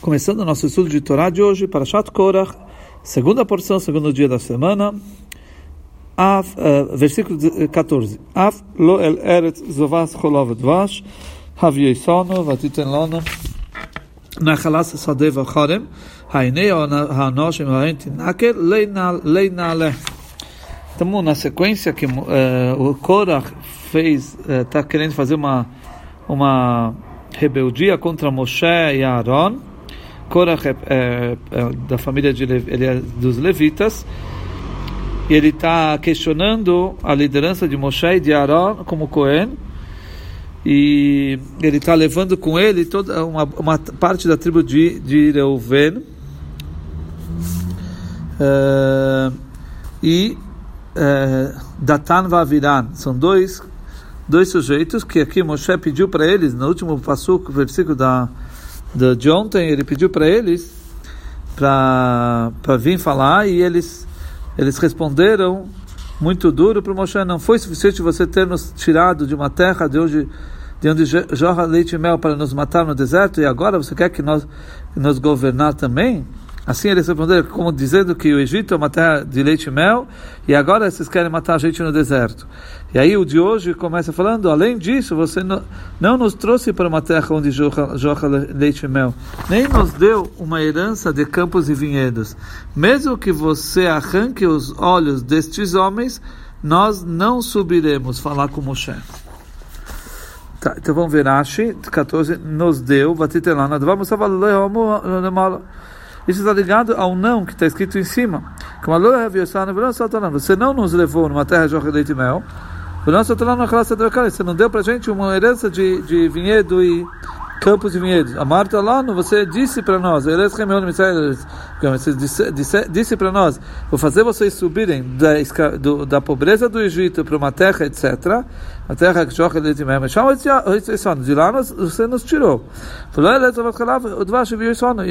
Começando o nosso estudo de Torá de hoje, para Shat Korach, segunda porção, segundo dia da semana, Av, uh, versículo 14. Av lo el eretz zovas cholov dvash, haviesono vatiten lono, nachalas sadeh vacharem, hainei hanoshim haenti naker, leina le. Estamos na sequência que uh, o Korach fez, está uh, querendo fazer uma, uma rebeldia contra Moshe e Aaron, Korach é, é, é da família de ele é dos levitas e ele está questionando a liderança de Moshe e de Aaron como Cohen e ele está levando com ele toda uma, uma parte da tribo de, de Reuven. Uh, e uh, Datan Vaviran são dois dois sujeitos que aqui Moshe pediu para eles no último passo versículo da de, de ontem, ele pediu para eles para vir falar e eles eles responderam muito duro para Moshe, não foi suficiente você ter nos tirado de uma terra de onde de onde jorra leite e mel para nos matar no deserto e agora você quer que nós nos governar também? Assim eles responderam, como dizendo que o Egito é uma terra de leite e mel, e agora vocês querem matar a gente no deserto. E aí o de hoje começa falando, além disso, você não, não nos trouxe para uma terra onde jorra leite e mel, nem nos deu uma herança de campos e vinhedos. Mesmo que você arranque os olhos destes homens, nós não subiremos falar com Moshe. Tá, então vamos ver, Ashi 14, nos deu, vamos falar, isso está ligado ao não que está escrito em cima. Você não nos levou numa terra de leite e mel. Você não deu para a gente uma herança de, de vinhedo e campos e vinhedos. A Marta lá, você disse para nós, você disse, disse, disse para nós, vou fazer vocês subirem da, do, da pobreza do Egito para uma terra, etc. A terra que joga leite e mel. De lá você nos tirou.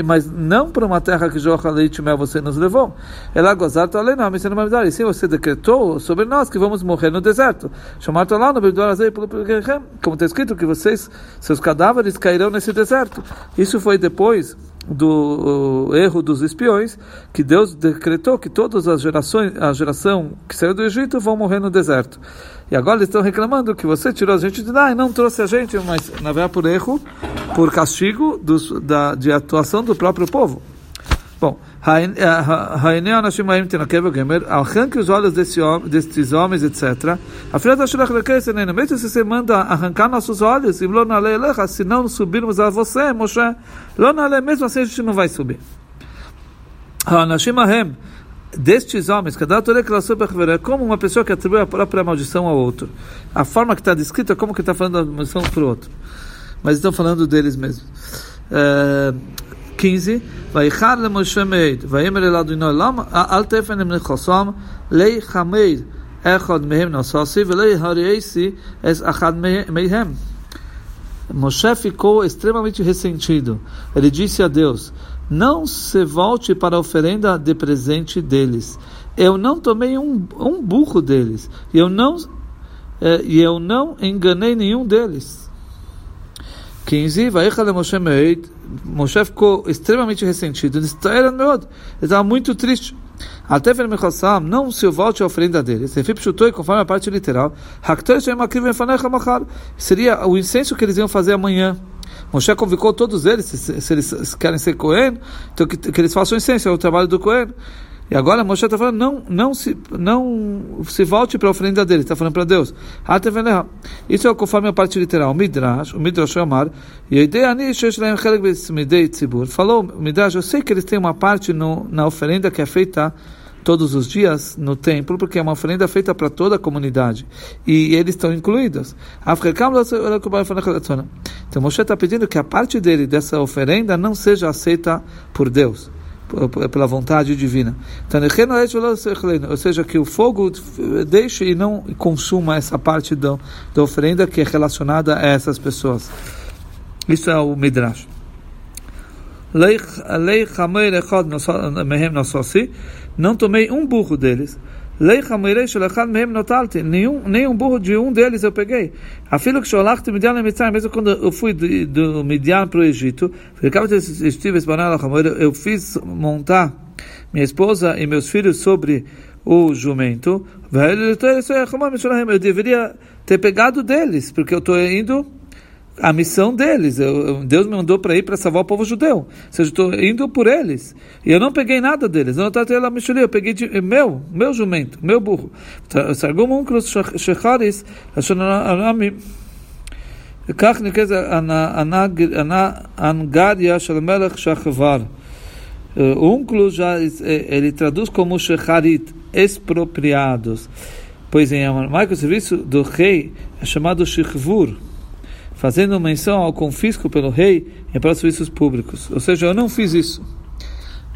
Mas não para uma terra que joga leite e mel você nos levou. Ela gozar tá além E sim, você decretou sobre nós que vamos morrer no deserto. Chamar no como está escrito que vocês, seus cadáveres cairão nesse deserto. Isso foi depois do erro dos espiões, que Deus decretou que todas as gerações, a geração que saiu do Egito vão morrer no deserto. E agora eles estão reclamando que você tirou a gente de lá e não trouxe a gente, mas na verdade por erro, por castigo dos, da, de atuação do próprio povo. Bom, arranque os olhos desse, destes homens, etc. Mesmo se você manda arrancar nossos olhos, se não subirmos a você, Moshe, mesmo assim a gente não vai subir. Destes homens, é como uma pessoa que atribui a própria maldição ao outro. A forma que está descrita é como que está falando a maldição para o outro. Mas estão falando deles mesmos. Uh, 15, ויחד למשה מעיד, ויאמר אל אדוני למה אל תפן עם נכסם, לי חמד אחד מהם נסוסי, ולי הריאסי es אחד מהם. Moshe ficou extremamente ressentido. Ele disse a Deus: Não se volte para a oferenda de presente deles. Eu não tomei um, um burro deles. E eu não, eh, e eu não enganei nenhum deles. 15, Vaichale Moshe Meid, Moshe ficou extremamente ressentido, ele estava muito triste. Até ver Mechassam, não se volte a oferenda dele. Se Fip chutou conforme a parte literal, seria o incenso que eles iam fazer amanhã. Moshe convocou todos eles, se, se eles querem ser Cohen, então que, que eles façam incenso, é o trabalho do Cohen. E agora Moshe está falando, não, não, se, não se volte para a oferenda dele, está falando para Deus. Isso é conforme a parte literal. O Midrash, o Midrash Amar, falou, Midrash, eu sei que eles têm uma parte no, na oferenda que é feita todos os dias no templo, porque é uma oferenda feita para toda a comunidade. E eles estão incluídos. Então Moshe está pedindo que a parte dele dessa oferenda não seja aceita por Deus pela vontade divina. Ou seja, que o fogo deixe e não consuma essa parte da, da oferenda que é relacionada a essas pessoas. Isso é o Midrash. Não tomei um burro deles. Nenhum, nenhum burro de um deles eu peguei. A filha que Sholachti Midian Mitzrayim, mesmo quando eu fui do, Midian para o Egito, eu fiz montar minha esposa e meus filhos sobre o jumento. Eu deveria ter pegado deles, porque eu estou indo a missão deles. Eu, Deus me mandou para ir para salvar o povo judeu. Ou seja, estou indo por eles. E eu não peguei nada deles. Eu não tratei lá eu peguei de, meu, meu jumento, meu burro. Sargum uncrus shecharis, כך נקראת הנגדיה של המלך שחבר. Unclus já ele traduz como shecharit, expropriados. Pois em aramaico o serviço do rei é chamado shechvur fazendo menção ao confisco pelo rei em para serviços públicos. Ou seja, eu não fiz isso.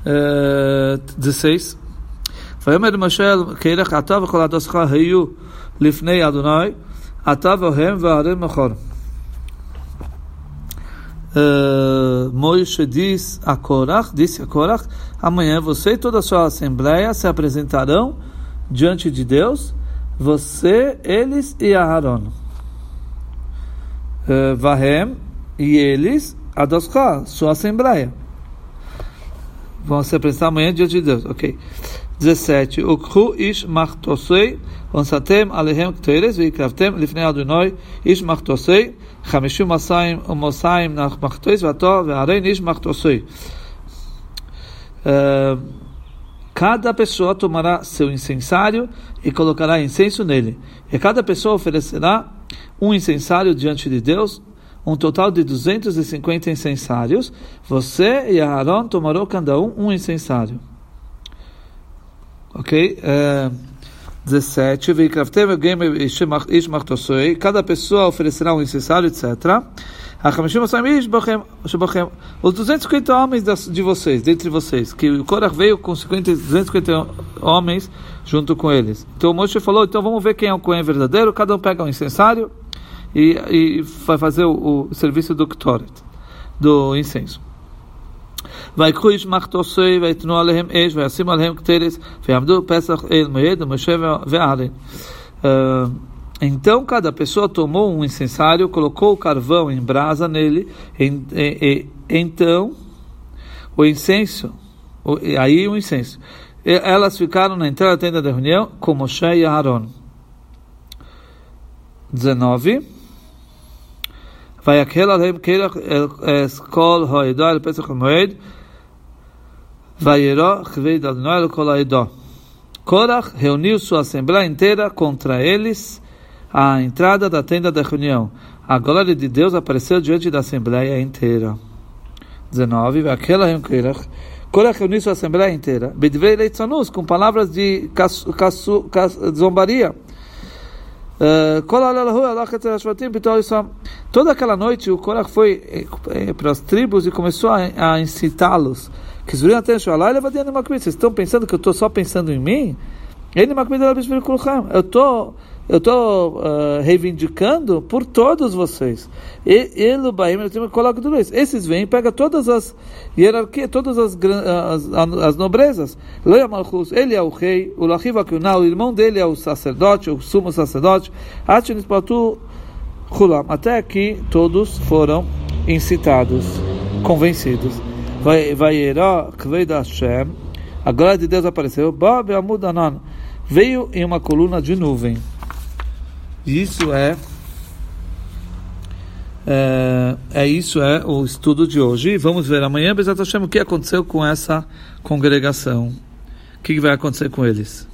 Uh, 16. ויאמר למשל, כילך אתה וכל עדתך היו לפני אדוני, אתה והם והרי מחור. Moisés diz a Korach, disse a Korach, amanhã você e toda a sua assembleia se apresentarão diante de Deus, você, eles e Aaron. Eh, Vahem e eles, Adoscha, sua assembleia. Vão se apresentar amanhã diante de Deus. Ok. 17. Ukhu ish machtosei, onsatem alehem kteres, veikraftem lifnei adonai ish machtosei, nach machtois, vato ve'arein ish machtosei. Eh, cada pessoa tomará seu incensário e colocará incenso nele. E cada pessoa oferecerá um incensário diante de Deus, um total de 250 incensários. Você e Aaron tomarão cada um um incensário. Ok? É, 17. Cada pessoa oferecerá um incensário, etc. Os 250 homens de vocês, dentre vocês, que o Korah veio com 50, 250 homens junto com eles. Então o Moshe falou: então vamos ver quem é o Cohen verdadeiro. Cada um pega um incensário e, e vai fazer o, o serviço do Ktoret, do incenso. ויקחו איש מחתוסי ויתנו עליהם אש וישימו עליהם כתרס ויעמדו פסח אל מועד ומשה ואהרן. Então cada pessoa tomou um incensário, colocou o carvão em brasa nele, e então o incenso, o, aí o incenso. E elas ficaram na entrada da tenda da reunião com Moshe e Aaron. 19. Vai aquela queira escol roedor, como moed, vai eró, revei da noel colaidó. Korach reuniu sua assembleia inteira contra eles à entrada da tenda da reunião. A glória de Deus apareceu diante da assembleia inteira. 19. Aquela Korach reuniu sua assembleia inteira. Bidvei leitzanus, com palavras de zombaria. Toda aquela noite o Korach foi eh, eh, para as tribos e começou a, a incitá-los. Vocês estão pensando que eu estou só pensando em mim? Eu estou eu estou uh, reivindicando por todos vocês. Ele, eu coloco tudo isso. Esses vêm, pega todas as hierarquias, todas as, as, as nobrezas. Ele é o rei, o Lachivakunah, o irmão dele é o sacerdote, o sumo sacerdote. Até que todos foram incitados, convencidos. Vai, vai, a glória de Deus apareceu. Veio em uma coluna de nuvem. Isso é, é, é isso é o estudo de hoje. Vamos ver amanhã, Bezat Hashem, o que aconteceu com essa congregação. O que vai acontecer com eles?